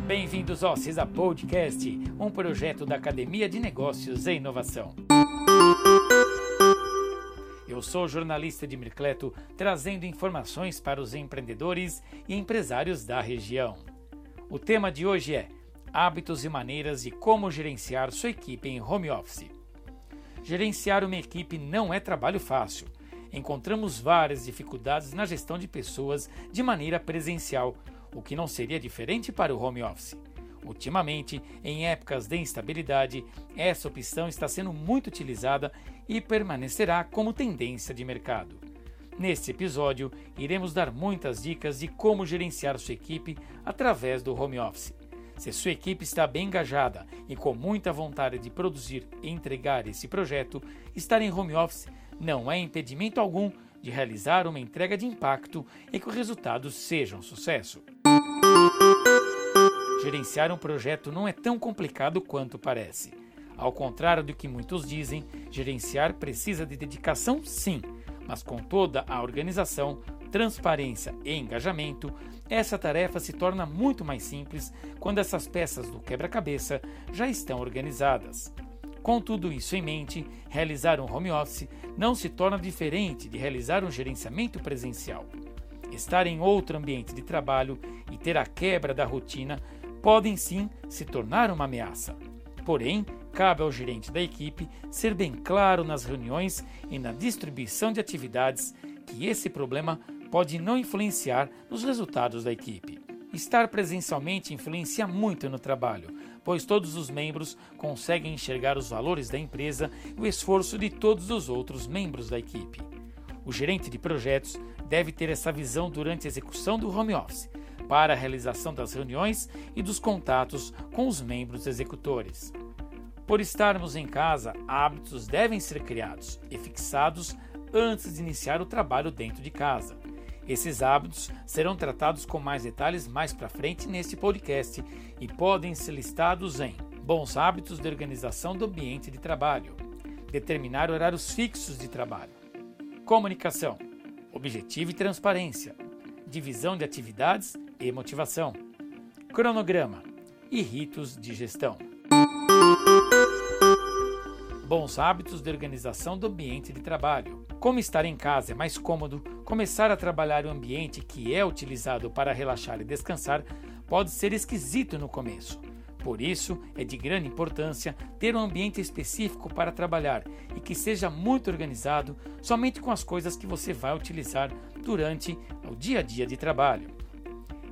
Bem-vindos ao CISA Podcast, um projeto da Academia de Negócios e Inovação. Eu sou jornalista de Mircleto, trazendo informações para os empreendedores e empresários da região. O tema de hoje é hábitos e maneiras de como gerenciar sua equipe em home office. Gerenciar uma equipe não é trabalho fácil. Encontramos várias dificuldades na gestão de pessoas de maneira presencial, o que não seria diferente para o home office. Ultimamente, em épocas de instabilidade, essa opção está sendo muito utilizada e permanecerá como tendência de mercado. Neste episódio, iremos dar muitas dicas de como gerenciar sua equipe através do home office. Se sua equipe está bem engajada e com muita vontade de produzir e entregar esse projeto, estar em home office não é impedimento algum de realizar uma entrega de impacto e que o resultado seja um sucesso. Gerenciar um projeto não é tão complicado quanto parece. Ao contrário do que muitos dizem, gerenciar precisa de dedicação, sim, mas com toda a organização, transparência e engajamento, essa tarefa se torna muito mais simples quando essas peças do quebra-cabeça já estão organizadas. Com tudo isso em mente, realizar um home office não se torna diferente de realizar um gerenciamento presencial. Estar em outro ambiente de trabalho e ter a quebra da rotina podem sim se tornar uma ameaça. Porém, cabe ao gerente da equipe ser bem claro nas reuniões e na distribuição de atividades que esse problema pode não influenciar nos resultados da equipe. Estar presencialmente influencia muito no trabalho, pois todos os membros conseguem enxergar os valores da empresa e o esforço de todos os outros membros da equipe. O gerente de projetos deve ter essa visão durante a execução do home office, para a realização das reuniões e dos contatos com os membros executores. Por estarmos em casa, hábitos devem ser criados e fixados antes de iniciar o trabalho dentro de casa. Esses hábitos serão tratados com mais detalhes mais para frente neste podcast e podem ser listados em bons hábitos de organização do ambiente de trabalho, determinar horários fixos de trabalho, comunicação, objetivo e transparência, divisão de atividades e motivação, cronograma e ritos de gestão. Bons hábitos de organização do ambiente de trabalho. Como estar em casa é mais cômodo, começar a trabalhar em um ambiente que é utilizado para relaxar e descansar pode ser esquisito no começo. Por isso, é de grande importância ter um ambiente específico para trabalhar e que seja muito organizado somente com as coisas que você vai utilizar durante o dia a dia de trabalho.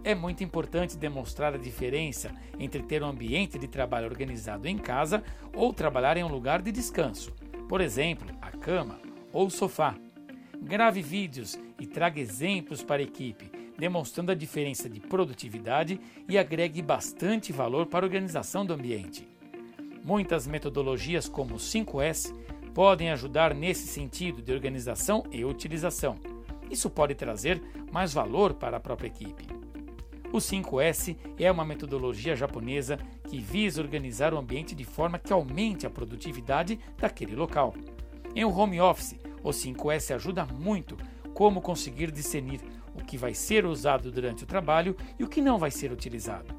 É muito importante demonstrar a diferença entre ter um ambiente de trabalho organizado em casa ou trabalhar em um lugar de descanso, por exemplo, a cama ou o sofá. Grave vídeos e traga exemplos para a equipe, demonstrando a diferença de produtividade e agregue bastante valor para a organização do ambiente. Muitas metodologias, como o 5S, podem ajudar nesse sentido de organização e utilização. Isso pode trazer mais valor para a própria equipe. O 5S é uma metodologia japonesa que visa organizar o ambiente de forma que aumente a produtividade daquele local. Em um home office, o 5S ajuda muito como conseguir discernir o que vai ser usado durante o trabalho e o que não vai ser utilizado.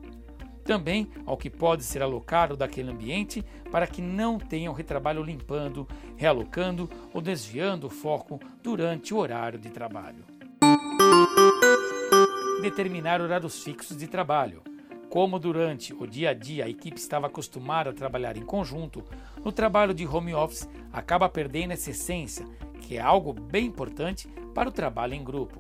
Também ao que pode ser alocado daquele ambiente para que não tenha o retrabalho limpando, realocando ou desviando o foco durante o horário de trabalho determinar horários fixos de trabalho. Como durante o dia a dia a equipe estava acostumada a trabalhar em conjunto, no trabalho de home office acaba perdendo essa essência, que é algo bem importante para o trabalho em grupo.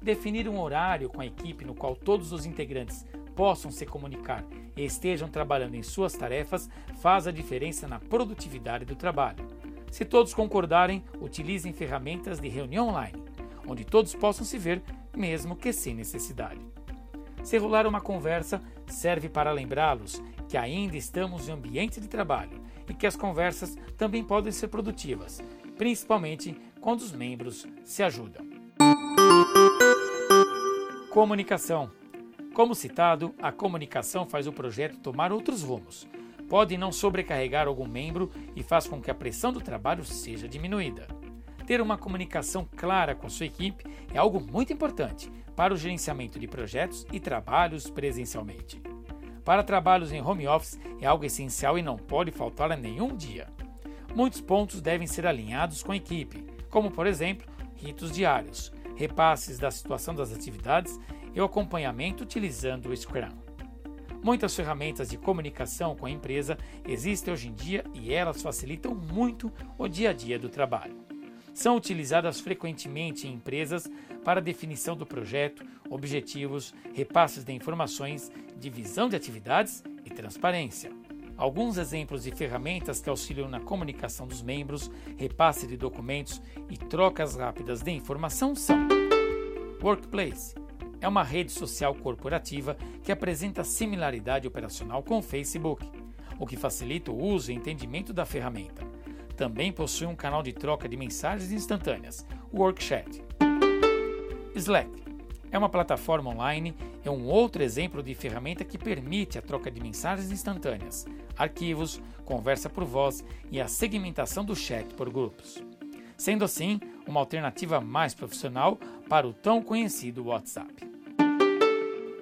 Definir um horário com a equipe no qual todos os integrantes possam se comunicar e estejam trabalhando em suas tarefas faz a diferença na produtividade do trabalho. Se todos concordarem, utilizem ferramentas de reunião online, onde todos possam se ver mesmo que sem necessidade. Se rolar uma conversa, serve para lembrá-los que ainda estamos em ambiente de trabalho e que as conversas também podem ser produtivas, principalmente quando os membros se ajudam. Comunicação. Como citado, a comunicação faz o projeto tomar outros rumos. Pode não sobrecarregar algum membro e faz com que a pressão do trabalho seja diminuída. Ter uma comunicação clara com sua equipe é algo muito importante para o gerenciamento de projetos e trabalhos presencialmente. para trabalhos em home office é algo essencial e não pode faltar a nenhum dia. Muitos pontos devem ser alinhados com a equipe, como por exemplo, ritos diários, repasses da situação das atividades e o acompanhamento utilizando o Scrum. Muitas ferramentas de comunicação com a empresa existem hoje em dia e elas facilitam muito o dia a dia do trabalho. São utilizadas frequentemente em empresas para definição do projeto, objetivos, repasses de informações, divisão de atividades e transparência. Alguns exemplos de ferramentas que auxiliam na comunicação dos membros, repasse de documentos e trocas rápidas de informação são Workplace é uma rede social corporativa que apresenta similaridade operacional com o Facebook, o que facilita o uso e entendimento da ferramenta. Também possui um canal de troca de mensagens instantâneas, o WorkChat. Slack é uma plataforma online é um outro exemplo de ferramenta que permite a troca de mensagens instantâneas, arquivos, conversa por voz e a segmentação do chat por grupos. Sendo assim, uma alternativa mais profissional para o tão conhecido WhatsApp.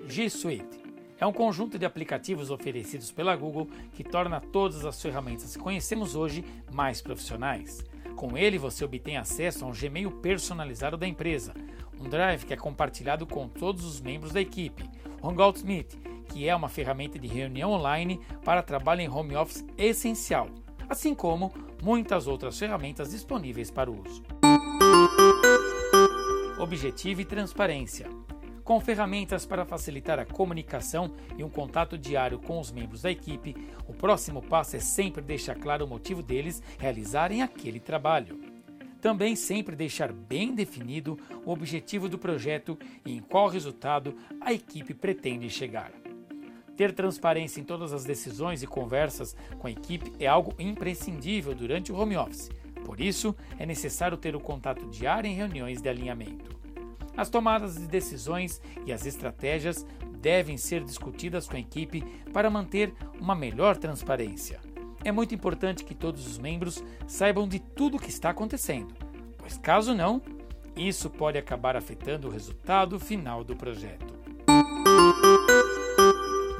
G Suite é um conjunto de aplicativos oferecidos pela Google que torna todas as ferramentas que conhecemos hoje mais profissionais. Com ele, você obtém acesso a um Gmail personalizado da empresa, um Drive que é compartilhado com todos os membros da equipe, o Meet, que é uma ferramenta de reunião online para trabalho em home office essencial, assim como muitas outras ferramentas disponíveis para uso. Objetivo e transparência. Com ferramentas para facilitar a comunicação e um contato diário com os membros da equipe, o próximo passo é sempre deixar claro o motivo deles realizarem aquele trabalho. Também sempre deixar bem definido o objetivo do projeto e em qual resultado a equipe pretende chegar. Ter transparência em todas as decisões e conversas com a equipe é algo imprescindível durante o home office. Por isso, é necessário ter o contato diário em reuniões de alinhamento. As tomadas de decisões e as estratégias devem ser discutidas com a equipe para manter uma melhor transparência. É muito importante que todos os membros saibam de tudo o que está acontecendo, pois caso não, isso pode acabar afetando o resultado final do projeto.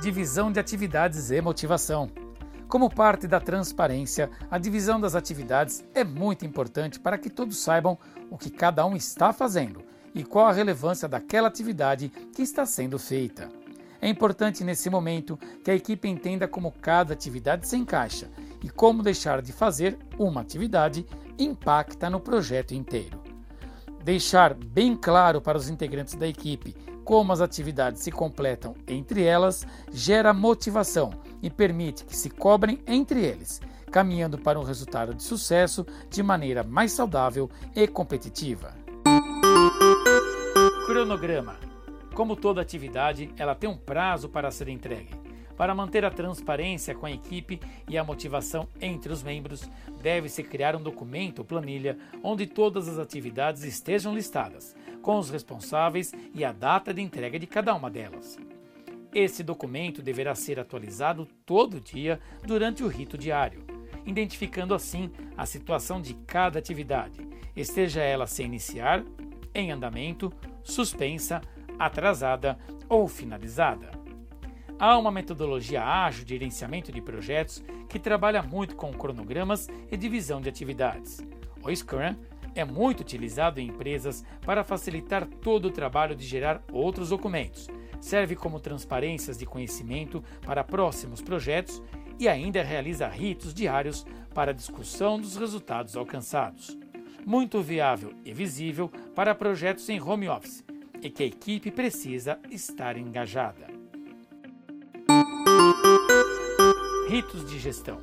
Divisão de atividades e motivação. Como parte da transparência, a divisão das atividades é muito importante para que todos saibam o que cada um está fazendo e qual a relevância daquela atividade que está sendo feita. É importante nesse momento que a equipe entenda como cada atividade se encaixa e como deixar de fazer uma atividade impacta no projeto inteiro. Deixar bem claro para os integrantes da equipe como as atividades se completam entre elas gera motivação e permite que se cobrem entre eles, caminhando para um resultado de sucesso de maneira mais saudável e competitiva. Cronograma. Como toda atividade, ela tem um prazo para ser entregue. Para manter a transparência com a equipe e a motivação entre os membros, deve-se criar um documento ou planilha onde todas as atividades estejam listadas, com os responsáveis e a data de entrega de cada uma delas. Esse documento deverá ser atualizado todo dia durante o rito diário, identificando assim a situação de cada atividade, esteja ela sem iniciar em andamento, suspensa, atrasada ou finalizada. Há uma metodologia ágil de gerenciamento de projetos que trabalha muito com cronogramas e divisão de atividades. O Scrum é muito utilizado em empresas para facilitar todo o trabalho de gerar outros documentos. Serve como transparências de conhecimento para próximos projetos e ainda realiza ritos diários para discussão dos resultados alcançados muito viável e visível para projetos em home office e que a equipe precisa estar engajada. Ritos de gestão.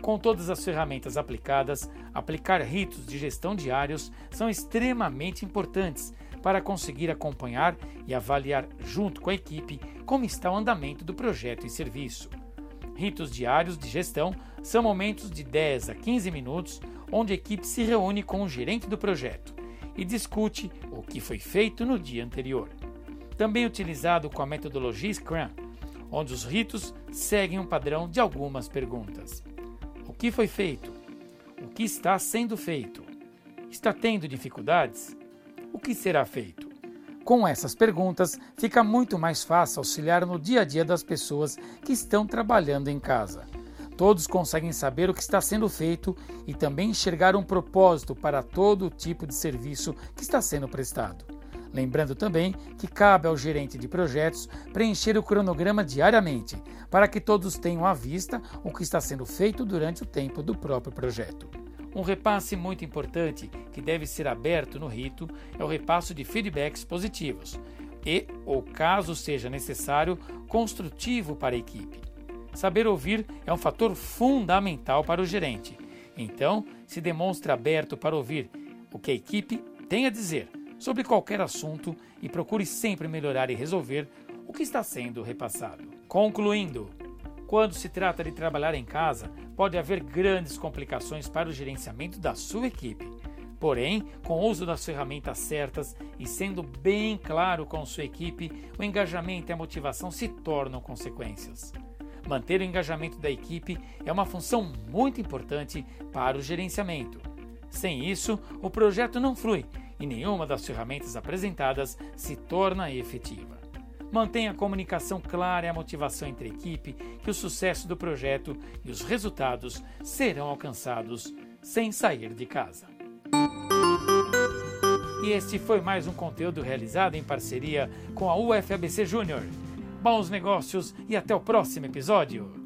Com todas as ferramentas aplicadas, aplicar ritos de gestão diários são extremamente importantes para conseguir acompanhar e avaliar junto com a equipe como está o andamento do projeto e serviço. Ritos diários de gestão são momentos de 10 a 15 minutos onde a equipe se reúne com o gerente do projeto e discute o que foi feito no dia anterior. Também utilizado com a metodologia Scrum, onde os ritos seguem um padrão de algumas perguntas: O que foi feito? O que está sendo feito? Está tendo dificuldades? O que será feito? Com essas perguntas, fica muito mais fácil auxiliar no dia a dia das pessoas que estão trabalhando em casa. Todos conseguem saber o que está sendo feito e também enxergar um propósito para todo tipo de serviço que está sendo prestado. Lembrando também que cabe ao gerente de projetos preencher o cronograma diariamente, para que todos tenham à vista o que está sendo feito durante o tempo do próprio projeto. Um repasse muito importante que deve ser aberto no rito é o repasso de feedbacks positivos e, ou caso seja necessário, construtivo para a equipe. Saber ouvir é um fator fundamental para o gerente. Então, se demonstre aberto para ouvir o que a equipe tem a dizer sobre qualquer assunto e procure sempre melhorar e resolver o que está sendo repassado. Concluindo, quando se trata de trabalhar em casa, pode haver grandes complicações para o gerenciamento da sua equipe. Porém, com o uso das ferramentas certas e sendo bem claro com sua equipe, o engajamento e a motivação se tornam consequências. Manter o engajamento da equipe é uma função muito importante para o gerenciamento. Sem isso, o projeto não flui e nenhuma das ferramentas apresentadas se torna efetiva. Mantenha a comunicação clara e a motivação entre a equipe, que o sucesso do projeto e os resultados serão alcançados sem sair de casa. E este foi mais um conteúdo realizado em parceria com a UFABC Júnior bons negócios e até o próximo episódio.